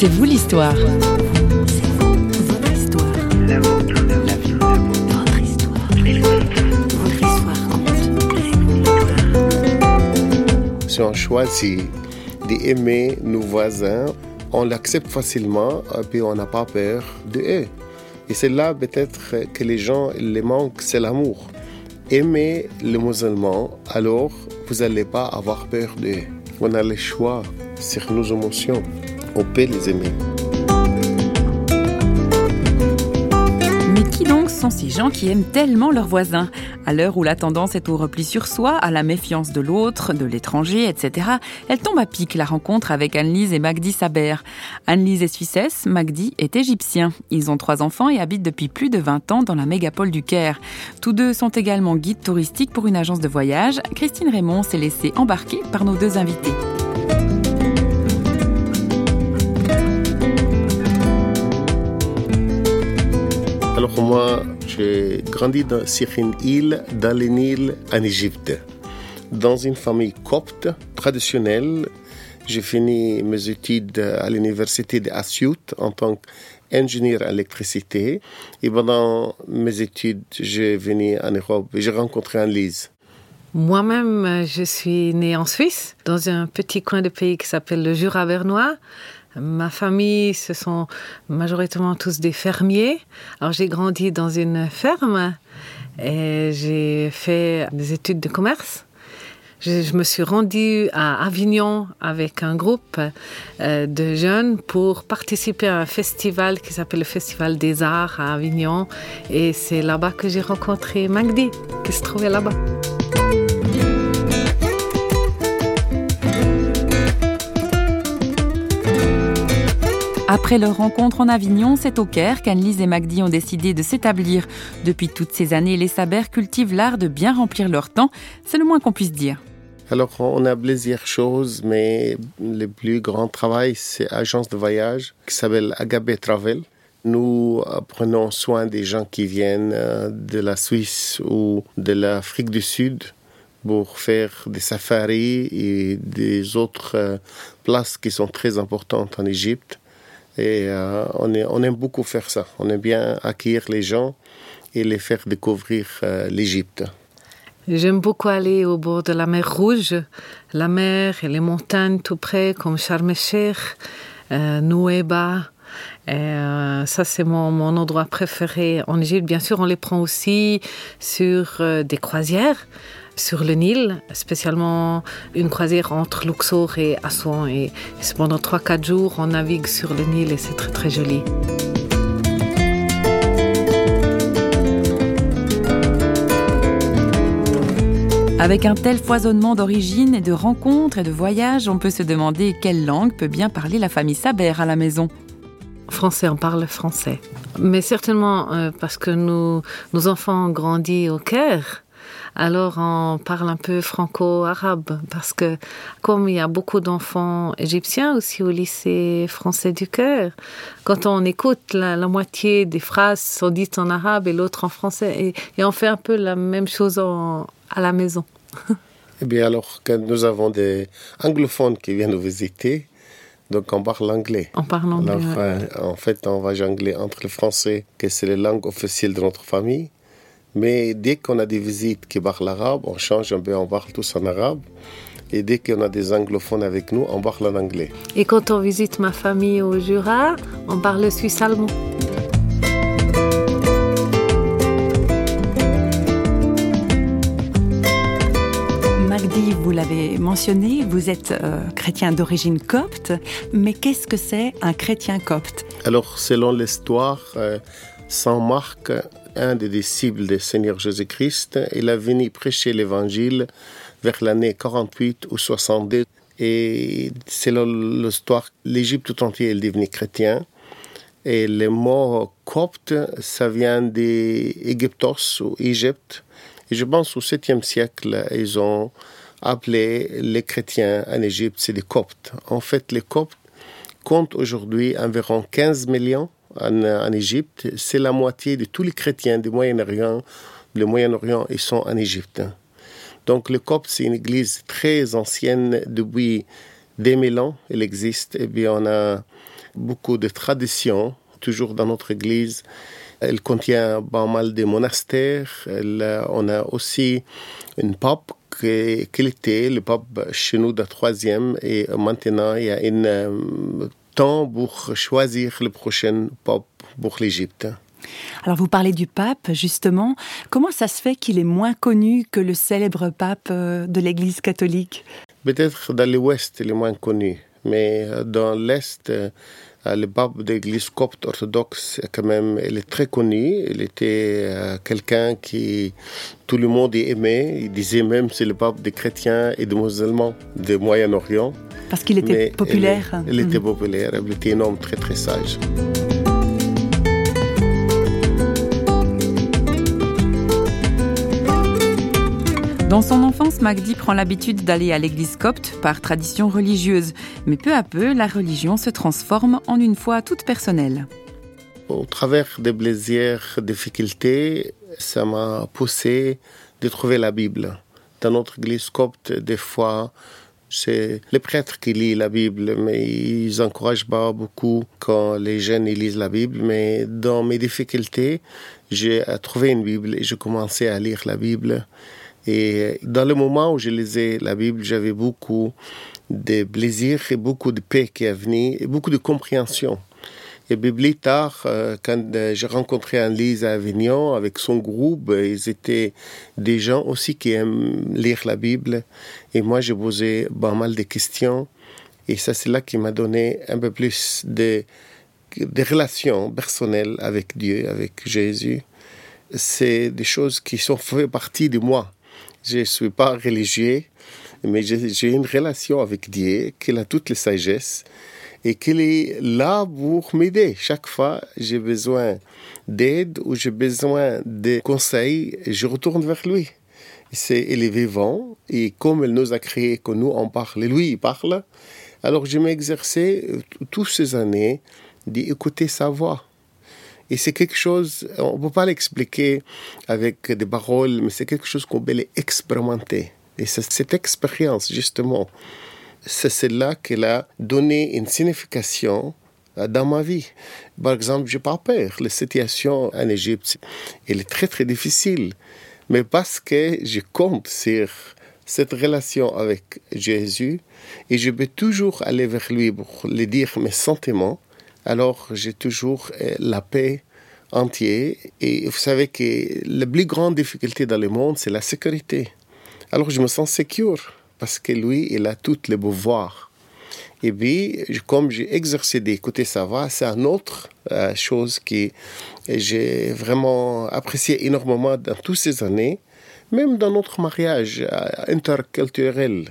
C'est vous l'histoire. Votre histoire. La vôtre. La vie. Votre histoire. Votre histoire. Si on choisit d'aimer nos voisins, on l'accepte facilement et puis on n'a pas peur de eux. Et c'est là peut-être que les gens les manquent, c'est l'amour. Aimez les musulmans, alors vous n'allez pas avoir peur d'eux. On a le choix sur nos émotions. Les aimer. sont ces gens qui aiment tellement leurs voisins? À l'heure où la tendance est au repli sur soi, à la méfiance de l'autre, de l'étranger, etc., elle tombe à pic la rencontre avec Annelise et Magdi Saber. Annelise est suissesse, Magdi est égyptien. Ils ont trois enfants et habitent depuis plus de 20 ans dans la mégapole du Caire. Tous deux sont également guides touristiques pour une agence de voyage. Christine Raymond s'est laissée embarquer par nos deux invités. Alors moi, j'ai grandi dans, sur une île dans le Nil en Égypte, dans une famille copte traditionnelle. J'ai fini mes études à l'université de en tant qu'ingénieur en électricité. Et pendant mes études, j'ai venu en Europe et j'ai rencontré Annelise. Moi-même, je suis née en Suisse, dans un petit coin de pays qui s'appelle le Jura bernois. Ma famille, ce sont majoritairement tous des fermiers. Alors j'ai grandi dans une ferme et j'ai fait des études de commerce. Je, me suis rendue à Avignon avec un groupe euh, de jeunes pour participer à un festival qui s'appelle le Festival des Arts à Avignon. Et c'est là-bas que j'ai rencontré Magdi, qui se trouvait là-bas. Après leur rencontre en Avignon, c'est au Caire qu'Annelise et Magdi ont décidé de s'établir. Depuis toutes ces années, les Sabers cultivent l'art de bien remplir leur temps. C'est le moins qu'on puisse dire. Alors, on a plusieurs choses, mais le plus grand travail, c'est l'agence de voyage qui s'appelle Agabe Travel. Nous prenons soin des gens qui viennent euh, de la Suisse ou de l'Afrique du Sud pour faire des safaris et des autres euh, places qui sont très importantes en Égypte. Et euh, on, aime beaucoup faire ça. On aime bien accueillir les gens et les faire découvrir euh, l'Égypte. J'aime beaucoup aller au bord de la mer Rouge, la mer et les montagnes tout près, comme Sharm euh, Nouéba. Euh, ça, c'est mon, mon, endroit préféré en Égypte. Bien sûr, on les prend aussi sur des croisières sur le Nil, spécialement une croisière entre Luxor et Assouan. Et pendant 3-4 jours, on navigue sur le Nil et c'est très très joli. Avec un tel foisonnement d'origines et de rencontres et de voyages, on peut se demander quelle langue peut bien parler la famille Saber à la maison. Français, on parle français. Mais certainement euh, parce que nous, nos enfants ont grandi au Caire, alors on parle un peu franco-arabe parce que comme il y a beaucoup d'enfants égyptiens aussi au lycée français du cœur, quand on écoute la, moitié des phrases sont dites en arabe et l'autre en français et, on fait un peu la même chose à la maison. eh bien alors quand nous avons des anglophones qui viennent nous visiter, donc on parle anglais. On parle anglais. Euh, en fait, on va jongler entre le français, que c'est la langue officielle de notre famille, mais dès qu'on a des visites qui parlent l'arabe, on change un peu, on parle tous en arabe. Et dès qu'on a des anglophones avec nous, on parle en anglais. Et quand on visite ma famille au Jura, on parle le suisse allemand. Magdi, vous l'avez mentionné, vous êtes euh, chrétien d'origine copte, mais qu'est-ce que c'est un chrétien copte? Alors, selon l'histoire, euh, Saint Marc un des disciples du Seigneur Jésus-Christ. Il a venu prêcher l'évangile vers l'année 48 ou 62. Et selon l'histoire, l'Égypte tout entière est devenue chrétien. Et le mot copte, ça vient d'Égyptos ou Égypte. Et je pense au 7e siècle, ils ont appelé les chrétiens en Égypte, c'est des coptes. En fait, les coptes comptent aujourd'hui environ 15 millions en, Égypte, c'est la moitié de tous les chrétiens du Moyen-Orient. Le Moyen-Orient, ils sont en Égypte. Donc le Copte, c'est une église très ancienne depuis 2000 ans. Elle existe. Et bien, on a beaucoup de traditions, toujours dans notre église. Elle contient pas mal de monastères. on a aussi une pape qui, était le pape chez nous de troisième. Et maintenant, il y a un euh, temps pour choisir le prochain pape pour l'Égypte. Alors vous parlez du pape, justement. Comment ça se fait qu'il est moins connu que le célèbre pape euh, de l'Église catholique? Peut-être dans l'Ouest, il est moins connu. Mais euh, dans l'Est, euh, le pape de l'Église copte orthodoxe, quand même, il est très connu. Il était quelqu'un qui tout le monde aimait. Il disait même c'est le pape des chrétiens et des musulmans du Moyen-Orient. Parce qu'il était populaire. Il, était mhm. populaire. Il était un homme très très sage. Dans son enfance, Magdi prend l'habitude d'aller à l'église copte par tradition religieuse, mais peu à peu, la religion se transforme en une foi toute personnelle. Au travers des plaisirs, difficultés, ça m'a poussé de trouver la Bible. Dans notre église copte, des fois, c'est les prêtres qui lisent la Bible, mais ils n'encouragent pas beaucoup quand les jeunes lisent la Bible. Mais dans mes difficultés, j'ai trouvé une Bible et j'ai commencé à lire la Bible. Et dans le moment où je lisais la Bible, j'avais beaucoup de plaisir et beaucoup de paix qui est venu et beaucoup de compréhension. Et plus tard, euh, quand euh, j'ai rencontré Anne-Lise à Avignon avec son groupe, ils étaient des gens aussi qui aiment lire la Bible. Et moi, j'ai posé pas mal de questions. Et ça, c'est là qui m'a donné un peu plus de, de relations personnelles avec Dieu, avec Jésus. C'est des choses qui sont fait partie de moi. Je ne suis pas religieux, mais j'ai une relation avec Dieu, qu'il a toutes les sagesses et qu'il est là pour m'aider. Chaque fois j'ai besoin d'aide ou j'ai besoin de conseils, je retourne vers lui. C'est, il est vivant et comme il nous a créé que nous on parle, lui il parle. Alors je m'exerçais euh, toutes ces années d'écouter sa voix. Et c'est quelque chose, on ne peut pas l'expliquer avec des paroles, mais c'est quelque chose qu'on peut expérimenter. Et cette expérience, justement, c'est celle-là qu'elle a donné une signification euh, dans ma vie. Par exemple, je n'ai pas peur. La situation en Égypte, elle est très très difficile. Mais parce que je compte sur cette relation avec Jésus et je peux toujours aller vers lui pour lui dire mes sentiments, alors j'ai toujours euh, la paix entière. Et vous savez que la plus grande difficulté dans le monde, c'est la sécurité. Alors je me sens secure parce que lui, il a toutes les pouvoirs. Et puis, comme j'ai exercé d'écouter sa voix, c'est une autre euh, chose que j'ai vraiment apprécié énormément dans toutes ces années, même dans notre mariage euh, interculturel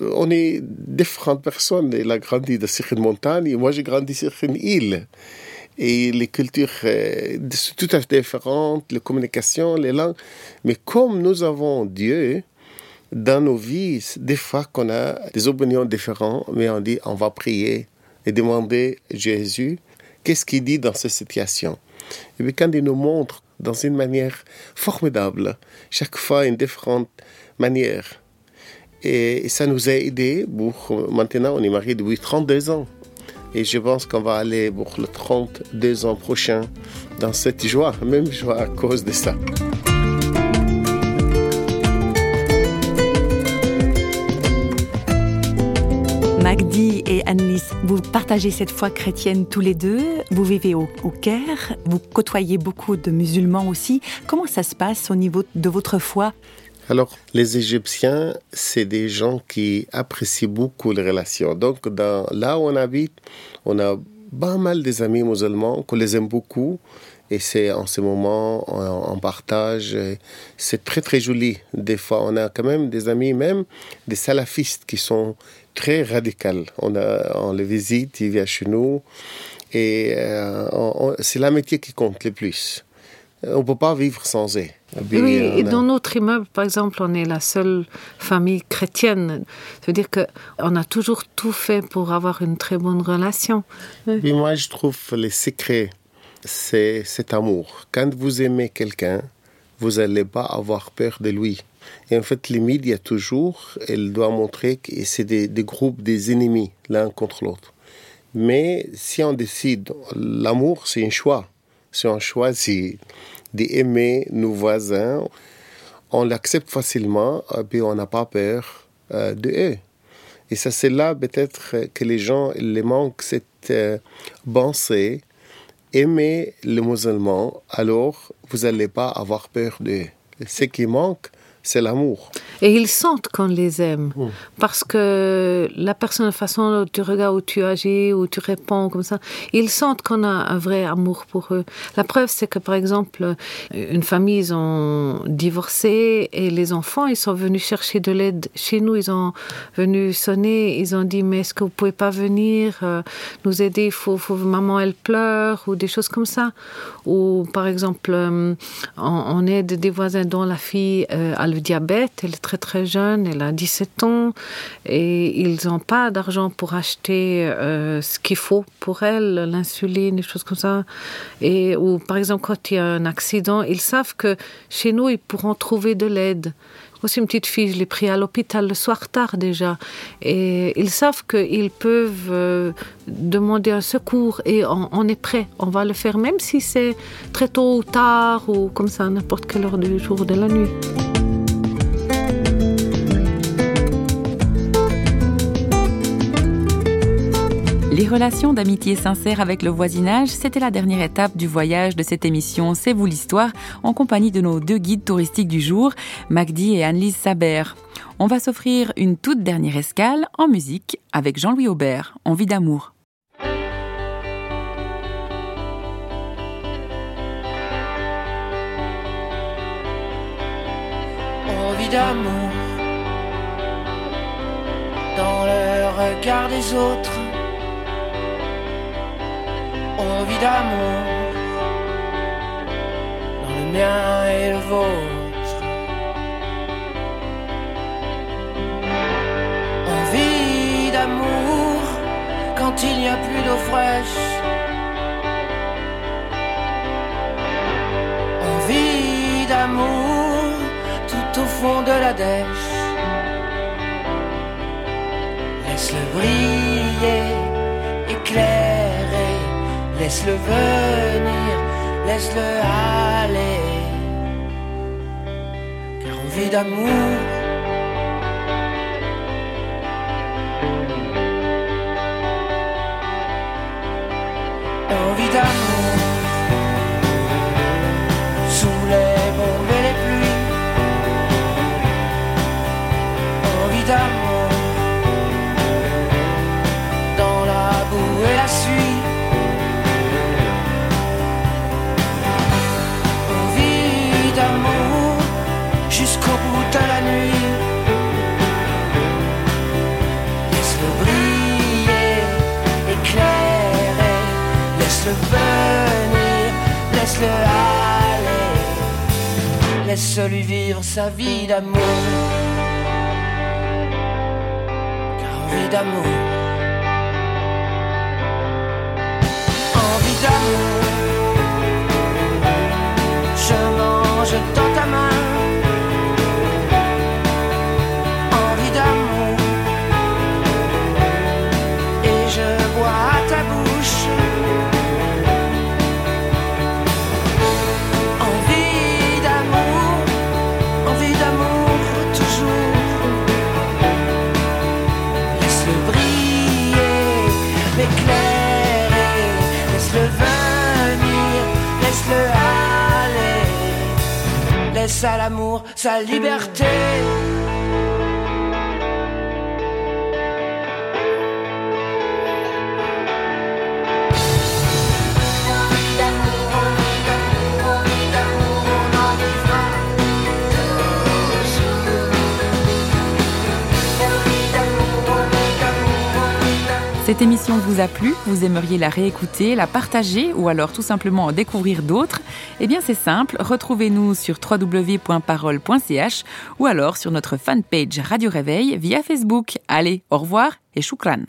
on est différentes personnes. Il a grandi sur une montagne moi j'ai grandi sur une île. Et les cultures euh, sont tout à fait différentes, les communications, les langues. Mais comme nous avons Dieu dans nos vies, des fois qu'on a des opinions différentes, mais on dit on va prier et demander Jésus qu'est-ce qu'il dit dans cette situation? Et puis quand il nous montre dans une manière formidable, chaque fois une différente manière, et ça nous a aidés pour. Maintenant, on est mariés depuis 32 ans. Et je pense qu'on va aller pour le 32 ans prochain dans cette joie, même joie à cause de ça. Magdi et Annelise, vous partagez cette foi chrétienne tous les deux, vous vivez au, au, Caire, vous côtoyez beaucoup de musulmans aussi. Comment ça se passe au niveau de votre foi? Alors, les Égyptiens, c'est des gens qui apprécient beaucoup les relations. Donc, là où on habite, on a pas mal des amis musulmans qu'on les aime beaucoup. Et c'est en ce moment, on, partage. C'est très, très joli. Des fois, on a quand même des amis, même des salafistes qui sont très radicaux. On les visite, ils viennent chez nous. Et euh, c'est l'amitié qui compte le plus. On ne peut pas vivre sans eux. Oui, et dans notre immeuble, par exemple, on est la seule famille chrétienne. Ça veut dire qu'on a toujours tout fait pour avoir une très bonne relation. Moi, je trouve le secret, c'est cet amour. Quand vous aimez quelqu'un, vous n'allez pas avoir peur de lui. Et en fait, les médias, toujours, elle doit montrer que c'est des, des groupes des ennemis, l'un contre l'autre. Mais si on décide, l'amour, c'est un choix. Si on choisit d'aimer nos voisins, on l'accepte facilement, et puis on n'a pas peur euh, de eux. Et ça, c'est là peut-être que les gens les manquent cette euh, pensée. Aimer les musulmans, alors vous n'allez pas avoir peur d'eux. Ce qui manque, c'est l'amour. Et ils sentent qu'on les aime. Mm. Parce que la personne, la façon dont tu regardes, où tu agis, où tu réponds, comme ça, ils sentent qu'on a un vrai amour pour eux. La preuve, c'est que, par exemple, une famille, ils ont divorcé et les enfants, ils sont venus chercher de l'aide chez nous. Ils ont venu sonner, ils ont dit, mais est-ce que vous pouvez pas venir euh, nous aider? Il faut, faut, maman, elle pleure, ou des choses comme ça. Ou, par exemple, euh, on, aide des voisins dont la fille euh, a le diabète, elle est très très jeune, elle a 17 ans, et ils n'ont pas d'argent pour acheter euh, ce qu'il faut pour elle, l'insuline, des choses comme ça. Et, ou par exemple, quand il y a un accident, ils savent que chez nous, ils pourront trouver de l'aide. Aussi, une petite fille, je l'ai pris à l'hôpital le soir tard déjà. Et ils savent qu'ils peuvent euh, demander un secours et on, est prêt. On va le faire, même si c'est très tôt ou tard ou comme ça, n'importe quelle heure du jour ou de la nuit. Relations d'amitié sincère avec le voisinage, c'était la dernière étape du voyage de cette émission C'est vous l'histoire, en compagnie de nos deux guides touristiques du jour, Magdi et Annelise Saber. On va s'offrir une toute dernière escale en musique avec Jean-Louis Aubert, Envie d'amour. Envie d'amour dans le regard des autres envie d'amour dans le mien et le vôtre. Envie d'amour quand il n'y a plus d'eau fraîche. Envie d'amour tout au fond de la dèche. Laisse-le briller, Laisse-le venir, laisse-le aller. Car on vit d'amour. Laisse-lui vivre sa vie d'amour. Car envie d'amour, envie d'amour, à l'amour, sa liberté. Cette émission vous a plu, vous aimeriez la réécouter, la partager ou alors tout simplement en découvrir d'autres Eh bien c'est simple, retrouvez-nous sur www.parole.ch ou alors sur notre fanpage Radio Réveil via Facebook. Allez, au revoir et choukran